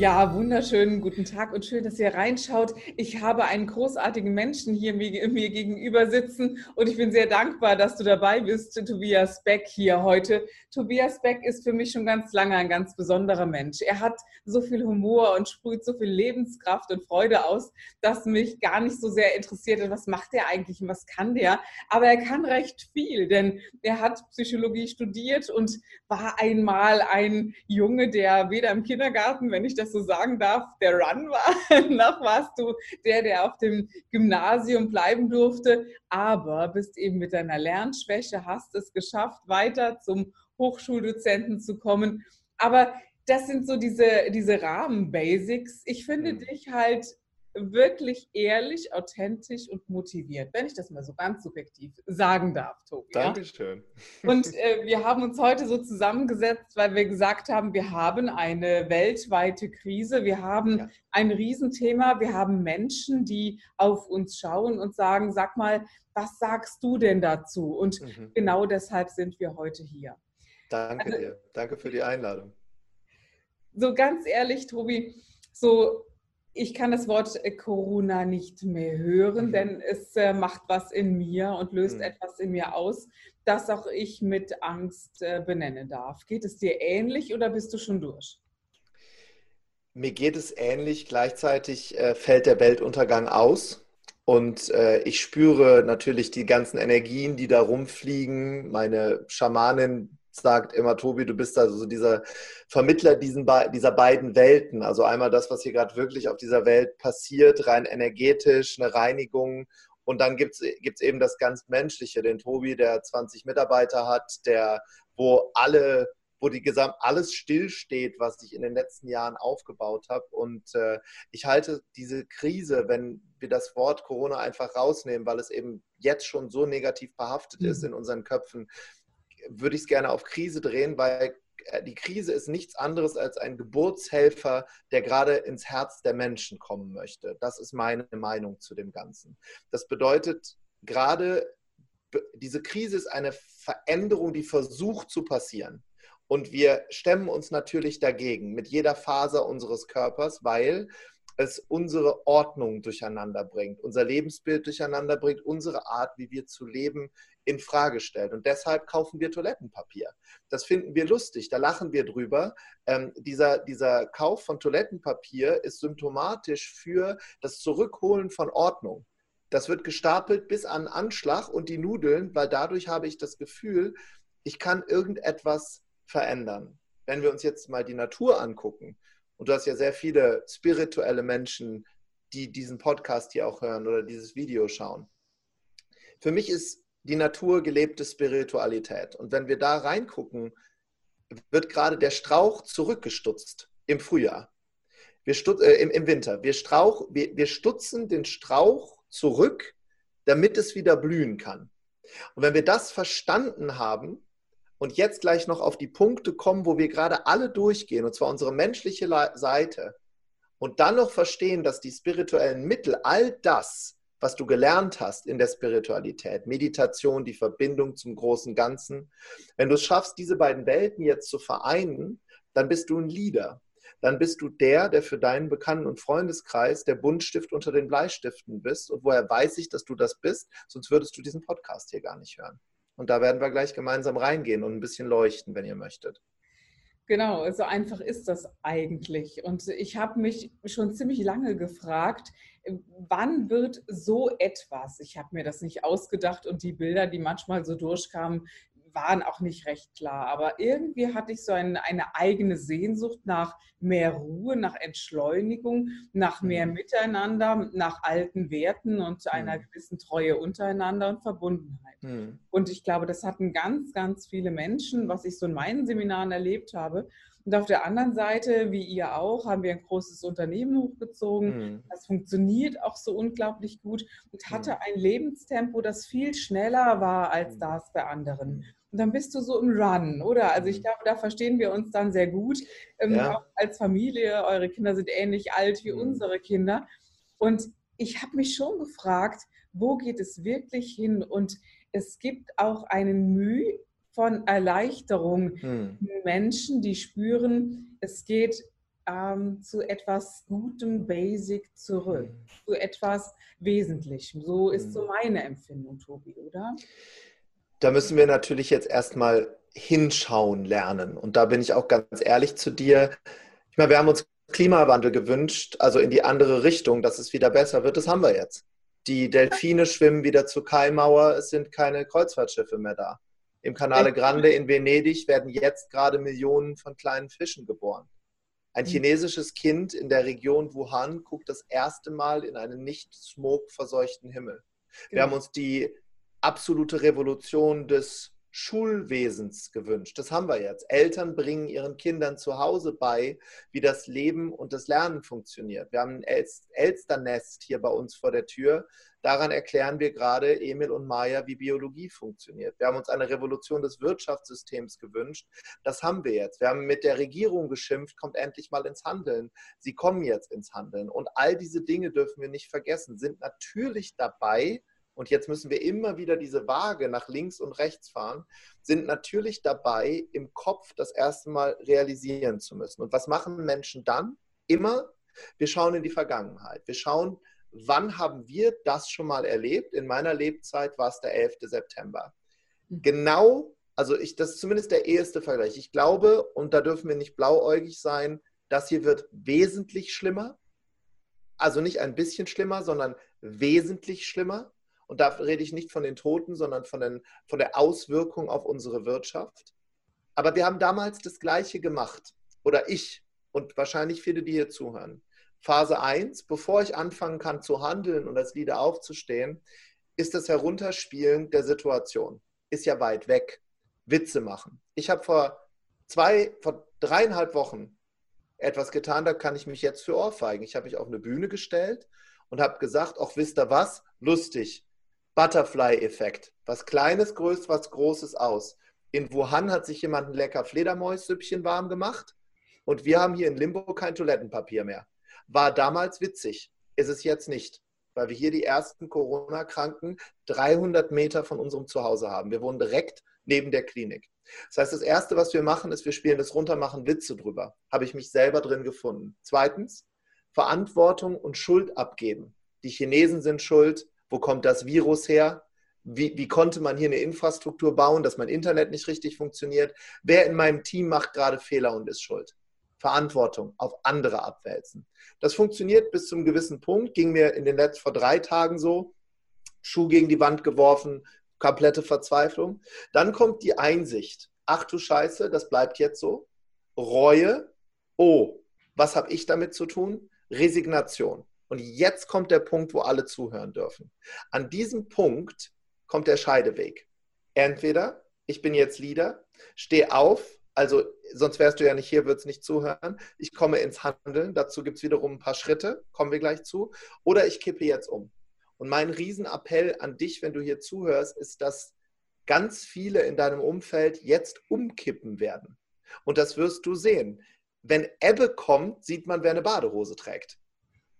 Ja, wunderschönen guten Tag und schön, dass ihr reinschaut. Ich habe einen großartigen Menschen hier mir, mir, gegenüber sitzen und ich bin sehr dankbar, dass du dabei bist, Tobias Beck hier heute. Tobias Beck ist für mich schon ganz lange ein ganz besonderer Mensch. Er hat so viel Humor und sprüht so viel Lebenskraft und Freude aus, dass mich gar nicht so sehr interessiert, was macht er eigentlich und was kann der. Aber er kann recht viel, denn er hat Psychologie studiert und war einmal ein Junge, der weder im Kindergarten, wenn ich das so sagen darf, der Run war. Noch warst du der, der auf dem Gymnasium bleiben durfte, aber bist eben mit deiner Lernschwäche, hast es geschafft, weiter zum Hochschuldozenten zu kommen. Aber das sind so diese, diese Rahmen-Basics. Ich finde mhm. dich halt wirklich ehrlich, authentisch und motiviert, wenn ich das mal so ganz subjektiv sagen darf, Tobi. Dankeschön. Ja? Und äh, wir haben uns heute so zusammengesetzt, weil wir gesagt haben, wir haben eine weltweite Krise, wir haben ja. ein Riesenthema, wir haben Menschen, die auf uns schauen und sagen, sag mal, was sagst du denn dazu? Und mhm. genau deshalb sind wir heute hier. Danke also, dir. Danke für die Einladung. So ganz ehrlich, Tobi, so ich kann das Wort äh, Corona nicht mehr hören, mhm. denn es äh, macht was in mir und löst mhm. etwas in mir aus, das auch ich mit Angst äh, benennen darf. Geht es dir ähnlich oder bist du schon durch? Mir geht es ähnlich. Gleichzeitig äh, fällt der Weltuntergang aus. Und äh, ich spüre natürlich die ganzen Energien, die da rumfliegen. Meine Schamanin sagt immer, Tobi, du bist also dieser Vermittler diesen, dieser beiden Welten. Also einmal das, was hier gerade wirklich auf dieser Welt passiert, rein energetisch, eine Reinigung. Und dann gibt es eben das ganz Menschliche, den Tobi, der 20 Mitarbeiter hat, der, wo alle wo die Gesamt alles stillsteht, was ich in den letzten Jahren aufgebaut habe. Und äh, ich halte diese Krise, wenn wir das Wort Corona einfach rausnehmen, weil es eben jetzt schon so negativ behaftet mhm. ist in unseren Köpfen, würde ich es gerne auf Krise drehen, weil äh, die Krise ist nichts anderes als ein Geburtshelfer, der gerade ins Herz der Menschen kommen möchte. Das ist meine Meinung zu dem Ganzen. Das bedeutet, gerade diese Krise ist eine Veränderung, die versucht zu passieren. Und wir stemmen uns natürlich dagegen mit jeder Faser unseres Körpers, weil es unsere Ordnung durcheinander bringt, unser Lebensbild durcheinander bringt, unsere Art, wie wir zu leben, in Frage stellt. Und deshalb kaufen wir Toilettenpapier. Das finden wir lustig, da lachen wir drüber. Ähm, dieser, dieser Kauf von Toilettenpapier ist symptomatisch für das Zurückholen von Ordnung. Das wird gestapelt bis an Anschlag und die Nudeln, weil dadurch habe ich das Gefühl, ich kann irgendetwas verändern. Wenn wir uns jetzt mal die Natur angucken, und du hast ja sehr viele spirituelle Menschen, die diesen Podcast hier auch hören oder dieses Video schauen. Für mich ist die Natur gelebte Spiritualität. Und wenn wir da reingucken, wird gerade der Strauch zurückgestutzt im Frühjahr. Wir stutz, äh, im, im, Winter. Wir, Strauch, wir, wir stutzen den Strauch zurück, damit es wieder blühen kann. Und wenn wir das verstanden haben und jetzt gleich noch auf die Punkte kommen, wo wir gerade alle durchgehen, und zwar unsere menschliche Seite, und dann noch verstehen, dass die spirituellen Mittel all das was du gelernt hast in der Spiritualität, Meditation, die Verbindung zum großen Ganzen. Wenn du es schaffst, diese beiden Welten jetzt zu vereinen, dann bist du ein Leader. Dann bist du der, der für deinen Bekannten- und Freundeskreis der Buntstift unter den Bleistiften bist. Und woher weiß ich, dass du das bist? Sonst würdest du diesen Podcast hier gar nicht hören. Und da werden wir gleich gemeinsam reingehen und ein bisschen leuchten, wenn ihr möchtet. Genau, so einfach ist das eigentlich. Und ich habe mich schon ziemlich lange gefragt, wann wird so etwas, ich habe mir das nicht ausgedacht und die Bilder, die manchmal so durchkamen, waren auch nicht recht klar. Aber irgendwie hatte ich so ein, eine eigene Sehnsucht nach mehr Ruhe, nach Entschleunigung, nach mehr mhm. Miteinander, nach alten Werten und einer mhm. gewissen Treue untereinander und Verbundenheit. Mhm. Und ich glaube, das hatten ganz, ganz viele Menschen, was ich so in meinen Seminaren erlebt habe. Und auf der anderen Seite, wie ihr auch, haben wir ein großes Unternehmen hochgezogen. Mhm. Das funktioniert auch so unglaublich gut und hatte mhm. ein Lebenstempo, das viel schneller war als mhm. das bei anderen. Mhm. Und dann bist du so im Run, oder? Also ich mhm. glaube, da verstehen wir uns dann sehr gut. Ähm, ja. Auch als Familie, eure Kinder sind ähnlich alt wie mhm. unsere Kinder. Und ich habe mich schon gefragt, wo geht es wirklich hin? Und es gibt auch einen Mühe von Erleichterung hm. Menschen, die spüren, es geht ähm, zu etwas Gutem, Basic zurück, hm. zu etwas Wesentlichem. So ist so meine Empfindung, Tobi, oder? Da müssen wir natürlich jetzt erstmal hinschauen lernen. Und da bin ich auch ganz ehrlich zu dir. Ich meine, wir haben uns Klimawandel gewünscht, also in die andere Richtung, dass es wieder besser wird. Das haben wir jetzt. Die Delfine schwimmen wieder zur Kaimauer, es sind keine Kreuzfahrtschiffe mehr da. Im Canale Grande in Venedig werden jetzt gerade Millionen von kleinen Fischen geboren. Ein mhm. chinesisches Kind in der Region Wuhan guckt das erste Mal in einen nicht smoke-verseuchten Himmel. Wir haben uns die absolute Revolution des Schulwesens gewünscht. Das haben wir jetzt. Eltern bringen ihren Kindern zu Hause bei, wie das Leben und das Lernen funktioniert. Wir haben ein Elsternest hier bei uns vor der Tür. Daran erklären wir gerade Emil und Maya, wie Biologie funktioniert. Wir haben uns eine Revolution des Wirtschaftssystems gewünscht. Das haben wir jetzt. Wir haben mit der Regierung geschimpft, kommt endlich mal ins Handeln. Sie kommen jetzt ins Handeln. Und all diese Dinge dürfen wir nicht vergessen, sind natürlich dabei, und jetzt müssen wir immer wieder diese Waage nach links und rechts fahren, sind natürlich dabei, im Kopf das erste Mal realisieren zu müssen. Und was machen Menschen dann? Immer, wir schauen in die Vergangenheit. Wir schauen, wann haben wir das schon mal erlebt? In meiner Lebzeit war es der 11. September. Mhm. Genau, also ich, das ist zumindest der eheste Vergleich. Ich glaube, und da dürfen wir nicht blauäugig sein, das hier wird wesentlich schlimmer. Also nicht ein bisschen schlimmer, sondern wesentlich schlimmer. Und da rede ich nicht von den Toten, sondern von, den, von der Auswirkung auf unsere Wirtschaft. Aber wir haben damals das Gleiche gemacht. Oder ich und wahrscheinlich viele, die hier zuhören. Phase 1, bevor ich anfangen kann zu handeln und als Leader aufzustehen, ist das Herunterspielen der Situation. Ist ja weit weg. Witze machen. Ich habe vor zwei, vor dreieinhalb Wochen etwas getan, da kann ich mich jetzt für Ohrfeigen. Ich habe mich auf eine Bühne gestellt und habe gesagt, auch wisst ihr was, lustig. Butterfly-Effekt. Was Kleines größt was Großes aus. In Wuhan hat sich jemand ein lecker Fledermäussüppchen warm gemacht und wir haben hier in Limbo kein Toilettenpapier mehr. War damals witzig, ist es jetzt nicht, weil wir hier die ersten Corona-Kranken 300 Meter von unserem Zuhause haben. Wir wohnen direkt neben der Klinik. Das heißt, das Erste, was wir machen, ist, wir spielen das runter, machen Witze drüber. Habe ich mich selber drin gefunden. Zweitens, Verantwortung und Schuld abgeben. Die Chinesen sind schuld, wo kommt das Virus her? Wie, wie, konnte man hier eine Infrastruktur bauen, dass mein Internet nicht richtig funktioniert? Wer in meinem Team macht gerade Fehler und ist schuld? Verantwortung auf andere abwälzen. Das funktioniert bis zum gewissen Punkt, ging mir in den letzten vor drei Tagen so, Schuh gegen die Wand geworfen, komplette Verzweiflung. Dann kommt die Einsicht. Ach du Scheiße, das bleibt jetzt so. Reue. Oh, was habe ich damit zu tun? Resignation. Und jetzt kommt der Punkt, wo alle zuhören dürfen. An diesem Punkt kommt der Scheideweg. Entweder ich bin jetzt Leader, stehe auf, also sonst wärst du ja nicht hier, würdest nicht zuhören. Ich komme ins Handeln, dazu gibt es wiederum ein paar Schritte, kommen wir gleich zu. Oder ich kippe jetzt um. Und mein Riesenappell an dich, wenn du hier zuhörst, ist, dass ganz viele in deinem Umfeld jetzt umkippen werden. Und das wirst du sehen. Wenn Ebbe kommt, sieht man, wer eine Badehose trägt.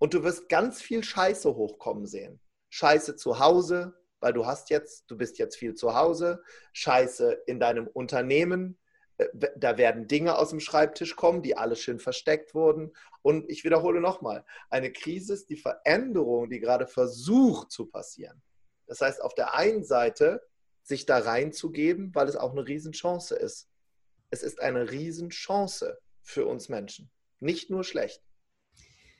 Und du wirst ganz viel Scheiße hochkommen sehen. Scheiße zu Hause, weil du hast jetzt, du bist jetzt viel zu Hause. Scheiße in deinem Unternehmen. Äh, da werden Dinge aus dem Schreibtisch kommen, die alle schön versteckt wurden. Und ich wiederhole nochmal, eine Krise ist die Veränderung, die gerade versucht zu passieren. Das heißt, auf der einen Seite sich da reinzugeben, weil es auch eine Riesenchance ist. Es ist eine Riesenchance für uns Menschen. Nicht nur schlecht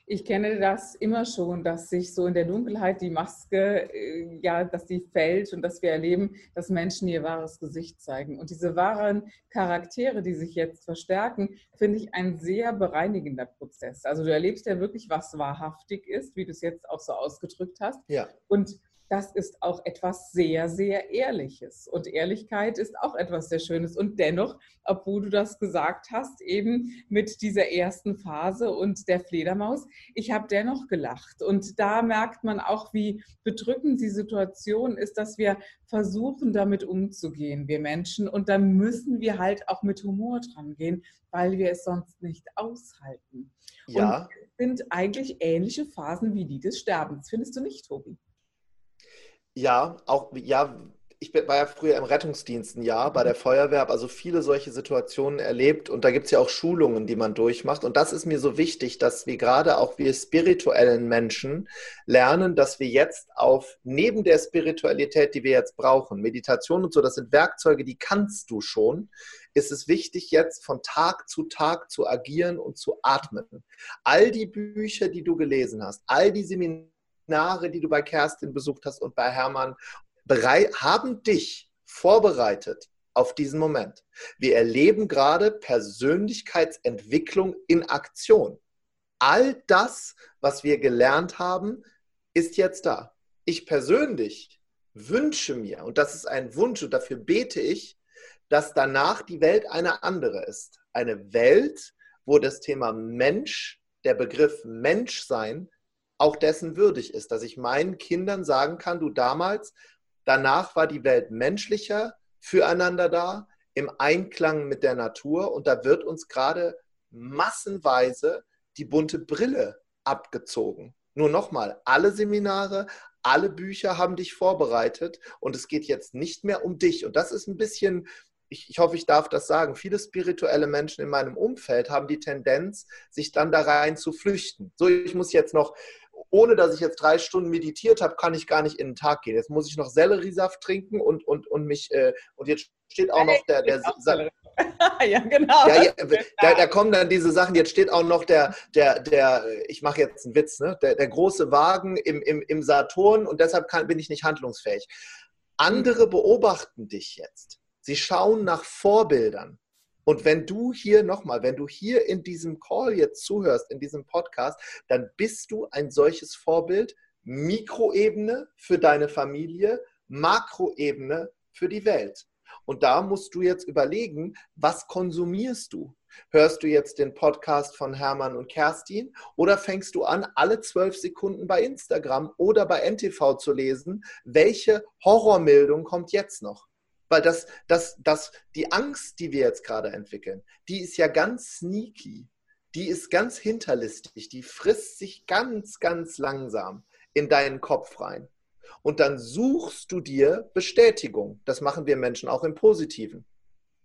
ich kenne das immer schon, dass sich so in der Dunkelheit die Maske, äh, ja, dass die fällt und dass wir erleben, dass Menschen ihr wahres Gesicht zeigen. Und diese wahren Charaktere, die sich jetzt verstärken, finde ich ein sehr bereinigender Prozess. Also du erlebst ja wirklich, was wahrhaftig ist, wie du es jetzt auch so ausgedrückt hast. Ja. Und das ist auch etwas sehr, sehr Ehrliches. Und Ehrlichkeit ist auch etwas sehr Schönes. Und dennoch, obwohl du das gesagt hast, eben mit dieser ersten Phase und der Fledermaus, ich habe dennoch gelacht. Und da merkt man auch, wie bedrückend die Situation ist, dass wir versuchen, damit umzugehen, wir Menschen. Und da müssen wir halt auch mit Humor dran gehen, weil wir es sonst nicht aushalten. Ja. Und es sind eigentlich ähnliche Phasen wie die des Sterbens. Findest du nicht, Tobi? Ja, auch, ja, ich war ja früher im Rettungsdienst ein Jahr bei der Feuerwehr, habe also viele solche Situationen erlebt und da gibt es ja auch Schulungen, die man durchmacht. Und das ist mir so wichtig, dass wir gerade auch wir spirituellen Menschen lernen, dass wir jetzt auf, neben der Spiritualität, die wir jetzt brauchen, Meditation und so, das sind Werkzeuge, die kannst du schon, ist es wichtig, jetzt von Tag zu Tag zu agieren und zu atmen. All die Bücher, die du gelesen hast, all die Seminare, Seminare, die du bei Kerstin besucht hast und bei Hermann, haben dich vorbereitet auf diesen Moment. Wir erleben gerade Persönlichkeitsentwicklung in Aktion. All das, was wir gelernt haben, ist jetzt da. Ich persönlich wünsche mir, und das ist ein Wunsch und dafür bete ich, dass danach die Welt eine andere ist. Eine Welt, wo das Thema Mensch, der Begriff Menschsein auch dessen würdig ist, dass ich meinen Kindern sagen kann, du damals, danach war die Welt menschlicher, füreinander da, im Einklang mit der Natur und da wird uns gerade massenweise die bunte Brille abgezogen. Nur nochmal, alle Seminare, alle Bücher haben dich vorbereitet und es geht jetzt nicht mehr um dich. Und das ist ein bisschen, ich, ich, hoffe, ich darf das sagen, viele spirituelle Menschen in meinem Umfeld haben die Tendenz, sich dann da rein zu flüchten. So, ich muss jetzt noch ohne dass ich jetzt drei Stunden meditiert habe, kann ich gar nicht in den Tag gehen. Jetzt muss ich noch Selleriesaft trinken und, und, und mich, äh, und jetzt steht auch noch der, der, der ja, genau. Ja, ja, da, da, kommen dann diese Sachen, jetzt steht auch noch der, der, der ich mache jetzt einen Witz, ne? der, der große Wagen im, im, im Saturn und deshalb kann, bin ich nicht handlungsfähig. Andere beobachten dich jetzt. Sie schauen nach Vorbildern. Und wenn du hier nochmal, wenn du hier in diesem Call jetzt zuhörst, in diesem Podcast, dann bist du ein solches Vorbild, Mikroebene für deine Familie, Makroebene für die Welt. Und da musst du jetzt überlegen, was konsumierst du? Hörst du jetzt den Podcast von Hermann und Kerstin oder fängst du an, alle zwölf Sekunden bei Instagram oder bei NTV zu lesen, welche Horrormeldung kommt jetzt noch? Weil das, das, das, die Angst, die wir jetzt gerade entwickeln, die ist ja ganz sneaky. Die ist ganz hinterlistig. Die frisst sich ganz, ganz langsam in deinen Kopf rein. Und dann suchst du dir Bestätigung. Das machen wir Menschen auch im Positiven.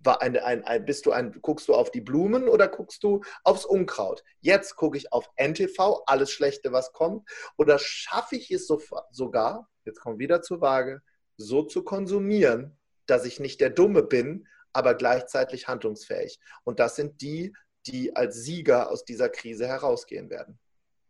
Ein, ein, ein, bist du ein, guckst du auf die Blumen oder guckst du aufs Unkraut? Jetzt gucke ich auf NTV, alles Schlechte, was kommt. Oder schaffe ich es so, sogar, jetzt kommen wieder zur Waage, so zu konsumieren, dass ich nicht der Dumme bin, aber gleichzeitig handlungsfähig. Und das sind die, die als Sieger aus dieser Krise herausgehen werden.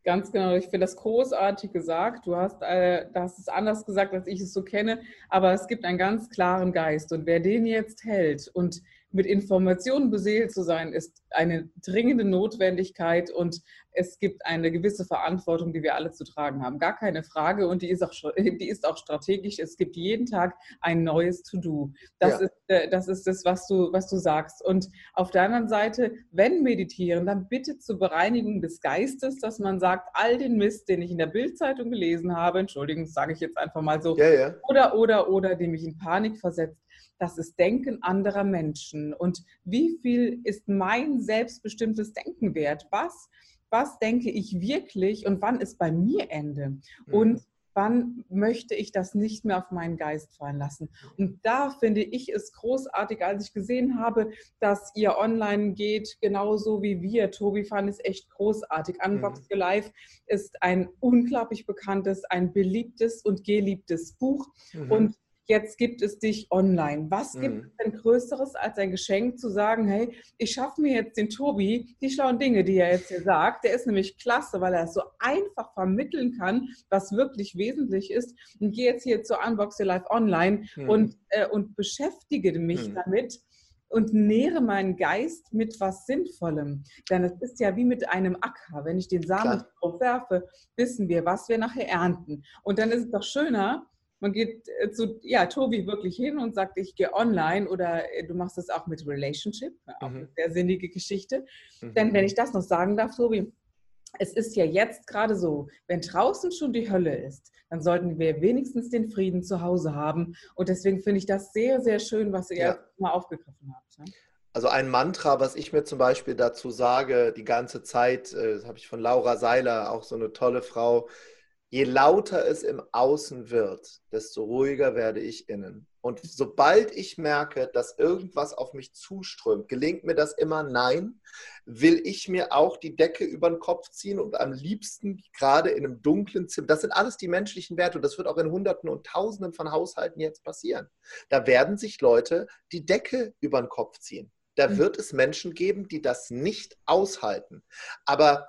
Ganz genau, ich finde das großartig gesagt. Du hast, äh, das ist anders gesagt, als ich es so kenne, aber es gibt einen ganz klaren Geist. Und wer den jetzt hält und mit Informationen beseelt zu sein, ist eine dringende Notwendigkeit und es gibt eine gewisse Verantwortung, die wir alle zu tragen haben. Gar keine Frage und die ist auch, die ist auch strategisch. Es gibt jeden Tag ein neues To-Do. Das, ja. ist, äh, das ist das, was du, was du sagst. Und auf der anderen Seite, wenn meditieren, dann bitte zur Bereinigung des Geistes, dass man sagt, all den Mist, den ich in der Bildzeitung gelesen habe, Entschuldigung, sage ich jetzt einfach mal so, ja, ja. oder, oder, oder, dem mich in Panik versetzt, das ist Denken anderer Menschen. Und wie viel ist mein selbstbestimmtes Denken wert? Was, was denke ich wirklich und wann ist bei mir Ende? Mhm. Und wann möchte ich das nicht mehr auf meinen Geist fallen lassen? Und da finde ich es großartig, als ich gesehen habe, dass ihr online geht, genauso wie wir. Tobi fand es echt großartig. Unbox mhm. Live ist ein unglaublich bekanntes, ein beliebtes und geliebtes Buch. Mhm. Und jetzt gibt es dich online. Was gibt mhm. es denn Größeres als ein Geschenk zu sagen, hey, ich schaffe mir jetzt den Tobi, die schlauen Dinge, die er jetzt hier sagt. Der ist nämlich klasse, weil er es so einfach vermitteln kann, was wirklich wesentlich ist. Und gehe jetzt hier zu Unbox Your Life Online mhm. und, äh, und beschäftige mich mhm. damit und nähere meinen Geist mit was Sinnvollem. Denn es ist ja wie mit einem Acker. Wenn ich den Samen drauf werfe, wissen wir, was wir nachher ernten. Und dann ist es doch schöner, man geht äh, zu ja, Tobi wirklich hin und sagt, ich gehe online oder äh, du machst das auch mit Relationship, auch mhm. eine sehr sinnige Geschichte. Mhm. Denn wenn ich das noch sagen darf, Tobi, es ist ja jetzt gerade so, wenn draußen schon die Hölle ist, dann sollten wir wenigstens den Frieden zu Hause haben. Und deswegen finde ich das sehr, sehr schön, was ihr ja. mal aufgegriffen habt. Ne? Also ein Mantra, was ich mir zum Beispiel dazu sage, die ganze Zeit, äh, das habe ich von Laura Seiler, auch so eine tolle Frau, je lauter es im Außen wird, desto ruhiger werde ich innen. Und sobald ich merke, dass irgendwas auf mich zuströmt, gelingt mir das immer nein, will ich mir auch die Decke über den Kopf ziehen und am liebsten gerade in einem dunklen Zimmer. Das sind alles die menschlichen Werte und das wird auch in Hunderten und Tausenden von Haushalten jetzt passieren. Da werden sich Leute die Decke über den Kopf ziehen. Da mhm. wird es Menschen geben, die das nicht aushalten. Aber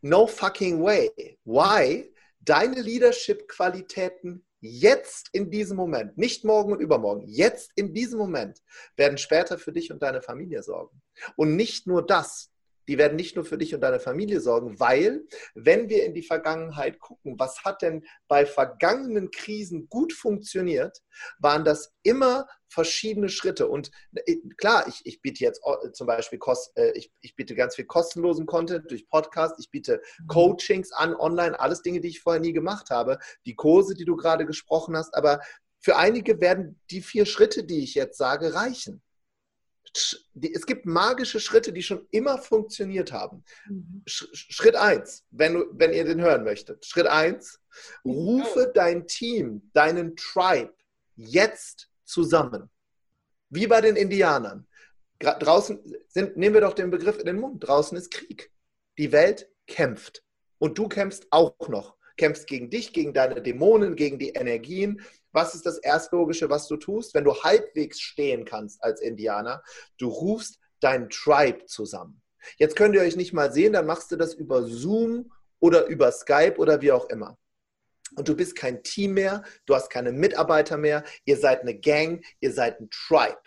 no fucking way. Why? Deine Leadership-Qualitäten jetzt in diesem Moment, nicht morgen und übermorgen, jetzt in diesem Moment werden später für dich und deine Familie sorgen. Und nicht nur das, die werden nicht nur für dich und deine Familie sorgen, weil wenn wir in die Vergangenheit gucken, was hat denn bei vergangenen Krisen gut funktioniert, waren das immer verschiedene Schritte. Und äh, klar, ich, ich biete jetzt äh, zum Beispiel Kost, äh, ich, ich biete ganz viel kostenlosen Content durch Podcast, ich biete mhm. Coachings an online, alles Dinge, die ich vorher nie gemacht habe, die Kurse, die du gerade gesprochen hast, aber für einige werden die vier Schritte, die ich jetzt sage, reichen es gibt magische Schritte, die schon immer funktioniert haben. Mhm. Schritt eins, wenn, wenn ihr den hören möchtet. Schritt eins, rufe dein Team, deinen Tribe jetzt zusammen. Wie bei den Indianern. Draußen sind, nehmen wir doch den Begriff in den Mund. Draußen ist Krieg. Die Welt kämpft. Und du kämpfst auch noch. Kämpfst gegen dich, gegen deine Dämonen, gegen die Energien, was ist das Erstlogische, was du tust? Wenn du halbwegs stehen kannst als Indianer, du rufst dein Tribe zusammen. Jetzt könnt ihr euch nicht mal sehen, dann machst du das über Zoom oder über Skype oder wie auch immer. Und du bist kein Team mehr, du hast keine Mitarbeiter mehr, ihr seid eine Gang, ihr seid ein Tribe.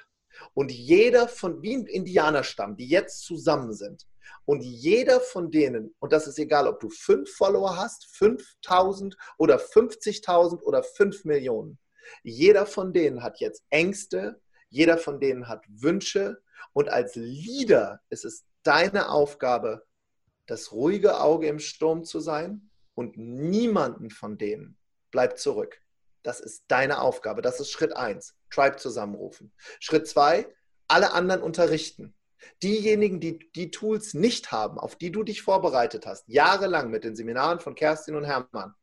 Und jeder von, wie ein Indianerstamm, die jetzt zusammen sind, und jeder von denen, und das ist egal, ob du fünf Follower hast, 5000 oder 50.000 oder 5 Millionen, jeder von denen hat jetzt Ängste, jeder von denen hat Wünsche. Und als Leader ist es deine Aufgabe, das ruhige Auge im Sturm zu sein und niemanden von denen bleibt zurück. Das ist deine Aufgabe. Das ist Schritt eins. Tribe zusammenrufen. Schritt zwei, alle anderen unterrichten. Diejenigen, die die Tools nicht haben, auf die du dich vorbereitet hast, jahrelang mit den Seminaren von Kerstin und Hermann,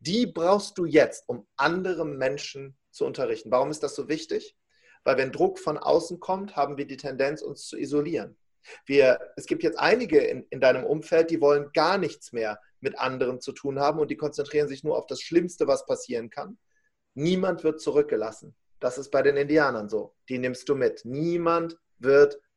die brauchst du jetzt, um andere Menschen zu unterrichten. Warum ist das so wichtig? Weil wenn Druck von außen kommt, haben wir die Tendenz, uns zu isolieren. Wir, es gibt jetzt einige in, in deinem Umfeld, die wollen gar nichts mehr mit anderen zu tun haben und die konzentrieren sich nur auf das Schlimmste, was passieren kann. Niemand wird zurückgelassen. Das ist bei den Indianern so. Die nimmst du mit. Niemand wird